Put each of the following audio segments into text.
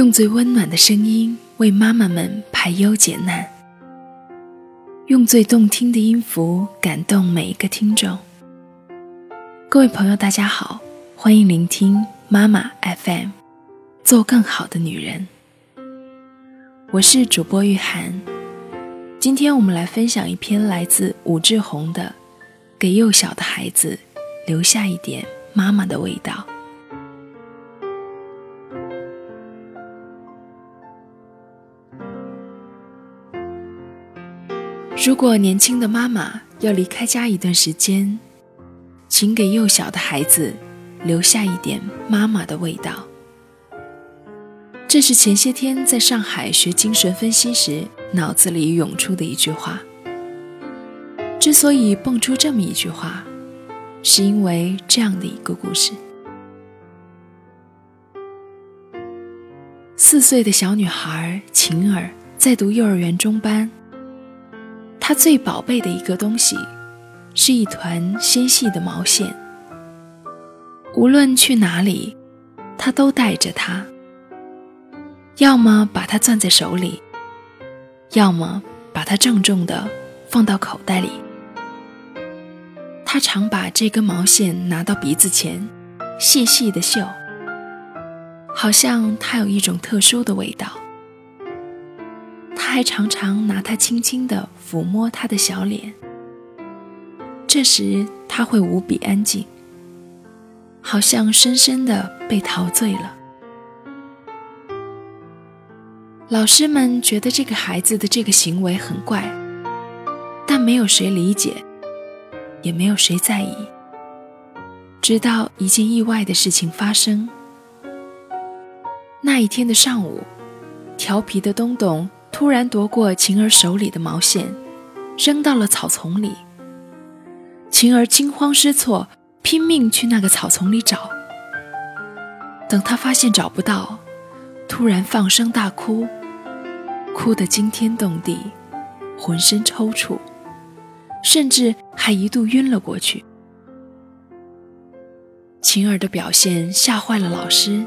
用最温暖的声音为妈妈们排忧解难，用最动听的音符感动每一个听众。各位朋友，大家好，欢迎聆听妈妈 FM，做更好的女人。我是主播玉涵，今天我们来分享一篇来自武志红的《给幼小的孩子留下一点妈妈的味道》。如果年轻的妈妈要离开家一段时间，请给幼小的孩子留下一点妈妈的味道。这是前些天在上海学精神分析时脑子里涌出的一句话。之所以蹦出这么一句话，是因为这样的一个故事：四岁的小女孩晴儿在读幼儿园中班。他最宝贝的一个东西，是一团纤细的毛线。无论去哪里，他都带着它。要么把它攥在手里，要么把它郑重地放到口袋里。他常把这根毛线拿到鼻子前，细细的嗅，好像它有一种特殊的味道。还常常拿它轻轻地抚摸他的小脸，这时他会无比安静，好像深深地被陶醉了。老师们觉得这个孩子的这个行为很怪，但没有谁理解，也没有谁在意。直到一件意外的事情发生。那一天的上午，调皮的东东。突然夺过晴儿手里的毛线，扔到了草丛里。晴儿惊慌失措，拼命去那个草丛里找。等他发现找不到，突然放声大哭，哭得惊天动地，浑身抽搐，甚至还一度晕了过去。晴儿的表现吓坏了老师，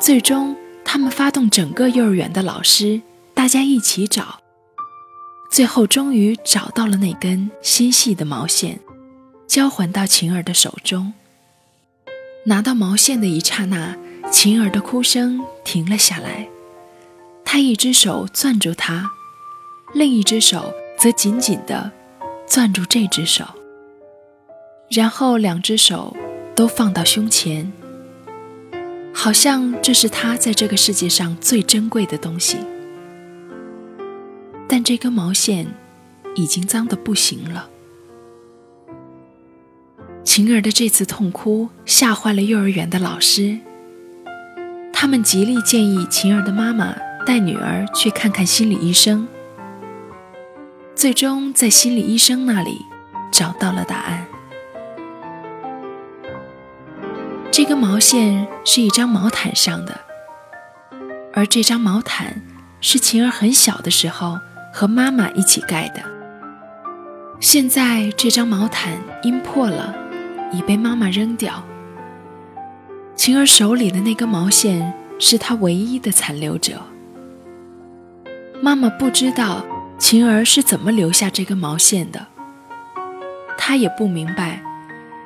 最终他们发动整个幼儿园的老师。大家一起找，最后终于找到了那根纤细的毛线，交还到晴儿的手中。拿到毛线的一刹那，晴儿的哭声停了下来。她一只手攥住它，另一只手则紧紧地攥住这只手，然后两只手都放到胸前，好像这是他在这个世界上最珍贵的东西。这根毛线已经脏得不行了。晴儿的这次痛哭吓坏了幼儿园的老师，他们极力建议晴儿的妈妈带女儿去看看心理医生。最终在心理医生那里找到了答案。这根毛线是一张毛毯上的，而这张毛毯是晴儿很小的时候。和妈妈一起盖的。现在这张毛毯因破了，已被妈妈扔掉。晴儿手里的那根毛线是她唯一的残留者。妈妈不知道晴儿是怎么留下这根毛线的，她也不明白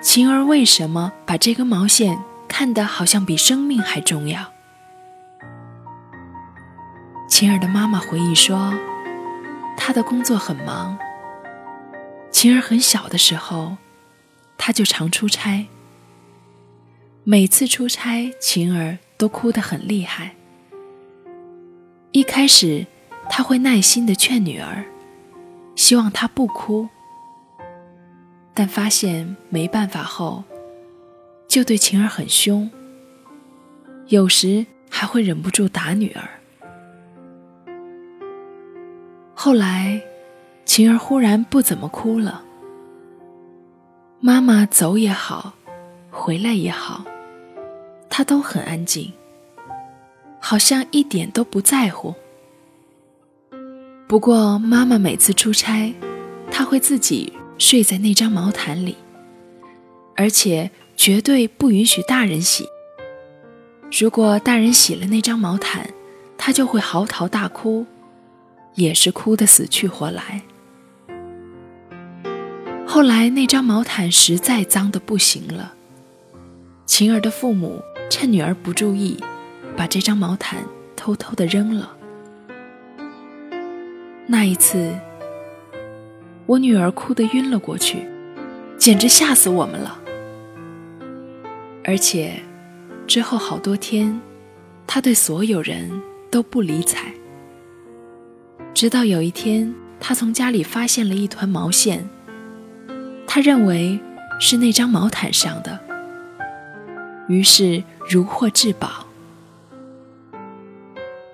晴儿为什么把这根毛线看得好像比生命还重要。晴儿的妈妈回忆说。他的工作很忙。晴儿很小的时候，他就常出差。每次出差，晴儿都哭得很厉害。一开始，他会耐心地劝女儿，希望她不哭。但发现没办法后，就对晴儿很凶，有时还会忍不住打女儿。后来，晴儿忽然不怎么哭了。妈妈走也好，回来也好，她都很安静，好像一点都不在乎。不过，妈妈每次出差，她会自己睡在那张毛毯里，而且绝对不允许大人洗。如果大人洗了那张毛毯，他就会嚎啕大哭，也是哭得死去活来。后来那张毛毯实在脏得不行了，晴儿的父母趁女儿不注意，把这张毛毯偷偷的扔了。那一次，我女儿哭得晕了过去，简直吓死我们了。而且之后好多天，她对所有人都不理睬，直到有一天，他从家里发现了一团毛线。他认为是那张毛毯上的，于是如获至宝。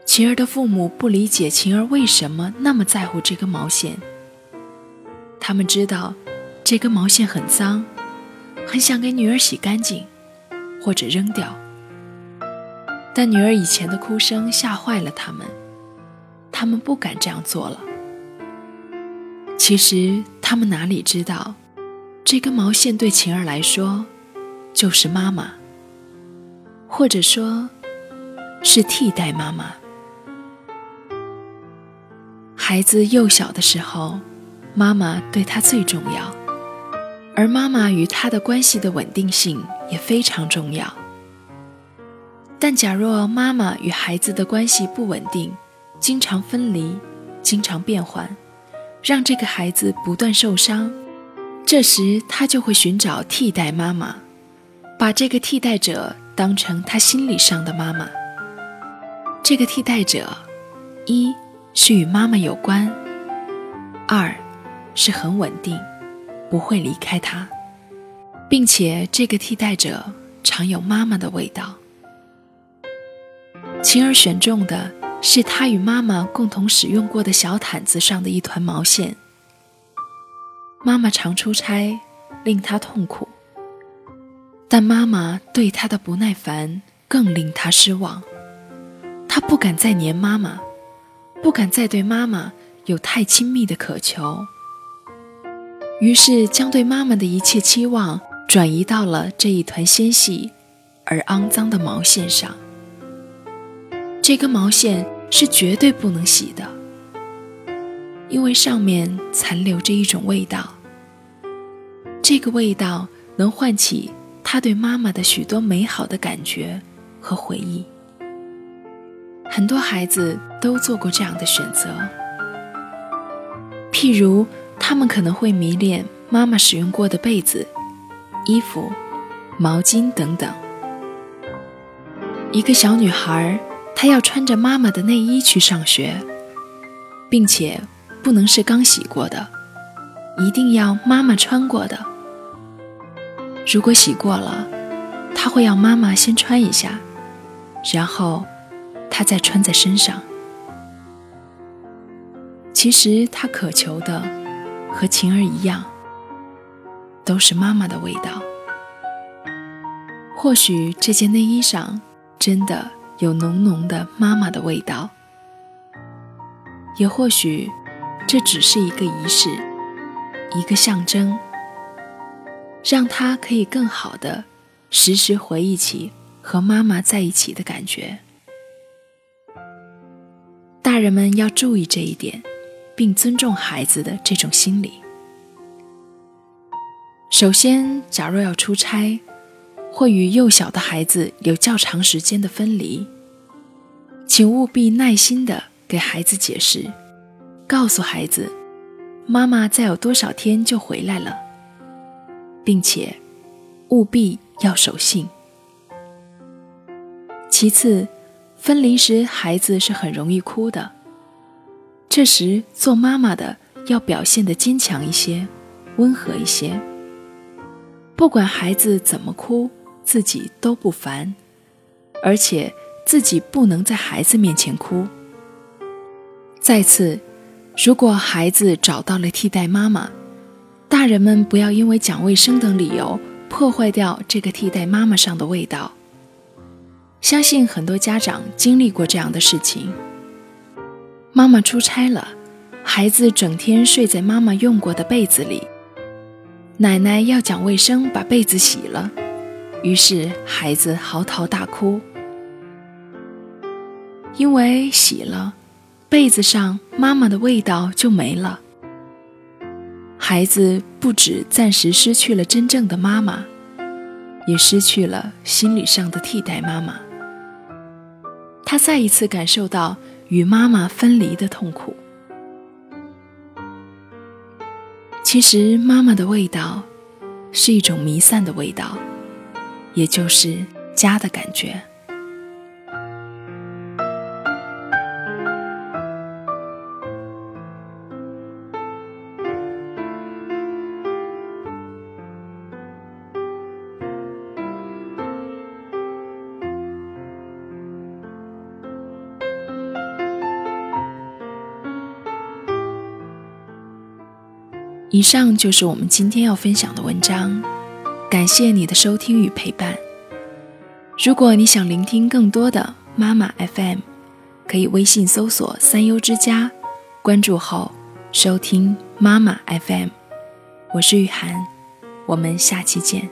晴儿的父母不理解晴儿为什么那么在乎这根毛线。他们知道这根毛线很脏，很想给女儿洗干净，或者扔掉。但女儿以前的哭声吓坏了他们，他们不敢这样做了。其实他们哪里知道？这根毛线对晴儿来说，就是妈妈，或者说，是替代妈妈。孩子幼小的时候，妈妈对他最重要，而妈妈与他的关系的稳定性也非常重要。但假若妈妈与孩子的关系不稳定，经常分离，经常变换，让这个孩子不断受伤。这时，他就会寻找替代妈妈，把这个替代者当成他心理上的妈妈。这个替代者，一是与妈妈有关，二是很稳定，不会离开他，并且这个替代者常有妈妈的味道。晴儿选中的是他与妈妈共同使用过的小毯子上的一团毛线。妈妈常出差，令他痛苦。但妈妈对他的不耐烦更令他失望。他不敢再黏妈妈，不敢再对妈妈有太亲密的渴求。于是将对妈妈的一切期望转移到了这一团纤细而肮脏的毛线上。这根毛线是绝对不能洗的。因为上面残留着一种味道，这个味道能唤起他对妈妈的许多美好的感觉和回忆。很多孩子都做过这样的选择，譬如他们可能会迷恋妈妈使用过的被子、衣服、毛巾等等。一个小女孩，他要穿着妈妈的内衣去上学，并且。不能是刚洗过的，一定要妈妈穿过的。如果洗过了，他会要妈妈先穿一下，然后他再穿在身上。其实他渴求的和晴儿一样，都是妈妈的味道。或许这件内衣上真的有浓浓的妈妈的味道，也或许。这只是一个仪式，一个象征，让他可以更好的时时回忆起和妈妈在一起的感觉。大人们要注意这一点，并尊重孩子的这种心理。首先，假若要出差，或与幼小的孩子有较长时间的分离，请务必耐心的给孩子解释。告诉孩子，妈妈再有多少天就回来了，并且务必要守信。其次，分离时孩子是很容易哭的，这时做妈妈的要表现得坚强一些，温和一些。不管孩子怎么哭，自己都不烦，而且自己不能在孩子面前哭。再次。如果孩子找到了替代妈妈，大人们不要因为讲卫生等理由破坏掉这个替代妈妈上的味道。相信很多家长经历过这样的事情：妈妈出差了，孩子整天睡在妈妈用过的被子里，奶奶要讲卫生把被子洗了，于是孩子嚎啕大哭，因为洗了，被子上妈妈的味道就没了。孩子不止暂时失去了真正的妈妈，也失去了心理上的替代妈妈。他再一次感受到与妈妈分离的痛苦。其实，妈妈的味道是一种弥散的味道，也就是家的感觉。以上就是我们今天要分享的文章，感谢你的收听与陪伴。如果你想聆听更多的妈妈 FM，可以微信搜索“三优之家”，关注后收听妈妈 FM。我是雨涵，我们下期见。